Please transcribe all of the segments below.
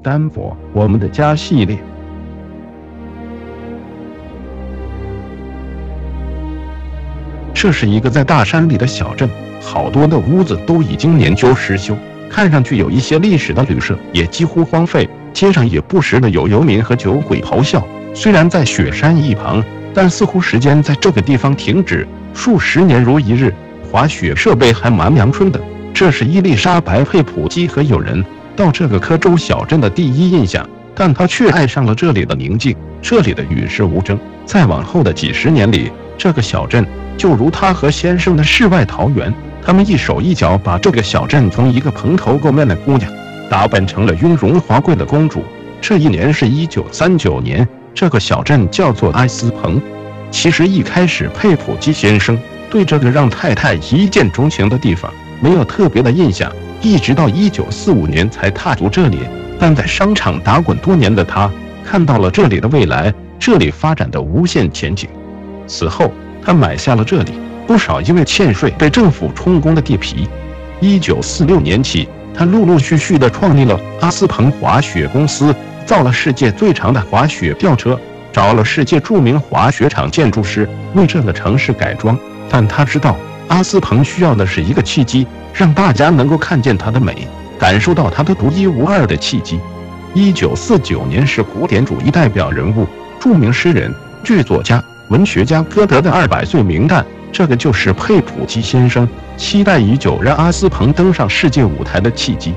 丹佛，我们的家系列。这是一个在大山里的小镇，好多的屋子都已经年久失修，看上去有一些历史的旅社也几乎荒废。街上也不时的有游民和酒鬼咆哮。虽然在雪山一旁，但似乎时间在这个地方停止数十年如一日。滑雪设备还蛮阳春的。这是伊丽莎白·佩普基和友人到这个科州小镇的第一印象，但他却爱上了这里的宁静，这里的与世无争。再往后的几十年里，这个小镇就如他和先生的世外桃源。他们一手一脚把这个小镇从一个蓬头垢面的姑娘打扮成了雍容华贵的公主。这一年是一九三九年，这个小镇叫做埃斯彭。其实一开始，佩普基先生对这个让太太一见钟情的地方没有特别的印象，一直到一九四五年才踏足这里。但在商场打滚多年的他，看到了这里的未来，这里发展的无限前景。此后，他买下了这里不少因为欠税被政府充公的地皮。一九四六年起，他陆陆续续地创立了阿斯彭滑雪公司。造了世界最长的滑雪吊车，找了世界著名滑雪场建筑师为这个城市改装。但他知道，阿斯彭需要的是一个契机，让大家能够看见它的美，感受到它的独一无二的契机。一九四九年是古典主义代表人物、著名诗人、剧作家、文学家歌德的二百岁名诞，这个就是佩普基先生期待已久让阿斯彭登上世界舞台的契机。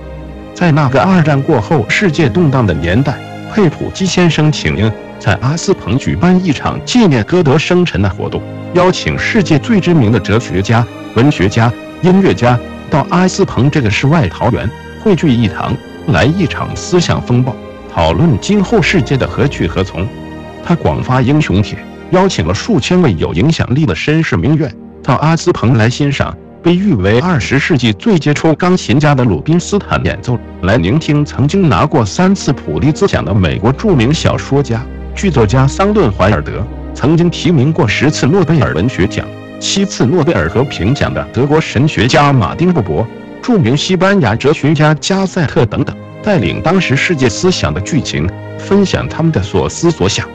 在那个二战过后世界动荡的年代，佩普基先生请缨在阿斯彭举办一场纪念歌德生辰的活动，邀请世界最知名的哲学家、文学家、音乐家到阿斯彭这个世外桃源汇聚一堂，来一场思想风暴，讨论今后世界的何去何从。他广发英雄帖，邀请了数千位有影响力的绅士名媛到阿斯彭来欣赏。被誉为二十世纪最杰出钢琴家的鲁宾斯坦演奏，来聆听曾经拿过三次普利兹奖的美国著名小说家、剧作家桑顿·怀尔德，曾经提名过十次诺贝尔文学奖、七次诺贝尔和平奖的德国神学家马丁·布伯、著名西班牙哲学家加塞特等等，带领当时世界思想的剧情，分享他们的所思所想。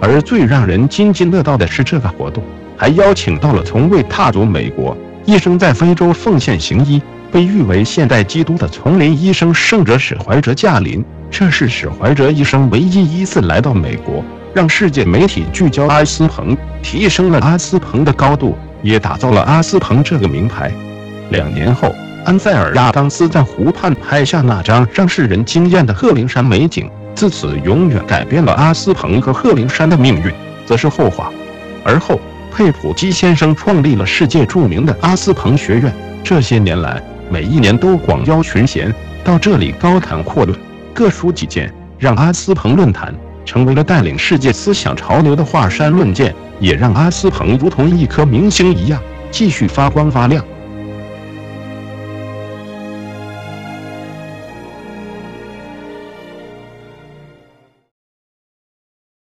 而最让人津津乐道的是，这个活动还邀请到了从未踏足美国。一生在非洲奉献行医，被誉为现代基督的丛林医生圣者史怀哲驾临。这是史怀哲一生唯一一次来到美国，让世界媒体聚焦阿斯彭，提升了阿斯彭的高度，也打造了阿斯彭这个名牌。两年后，安塞尔·亚当斯在湖畔拍下那张让世人惊艳的鹤灵山美景，自此永远改变了阿斯彭和鹤灵山的命运，则是后话。而后。佩普基先生创立了世界著名的阿斯彭学院，这些年来，每一年都广邀群贤到这里高谈阔论，各抒己见，让阿斯彭论坛成为了带领世界思想潮流的华山论剑，也让阿斯彭如同一颗明星一样继续发光发亮。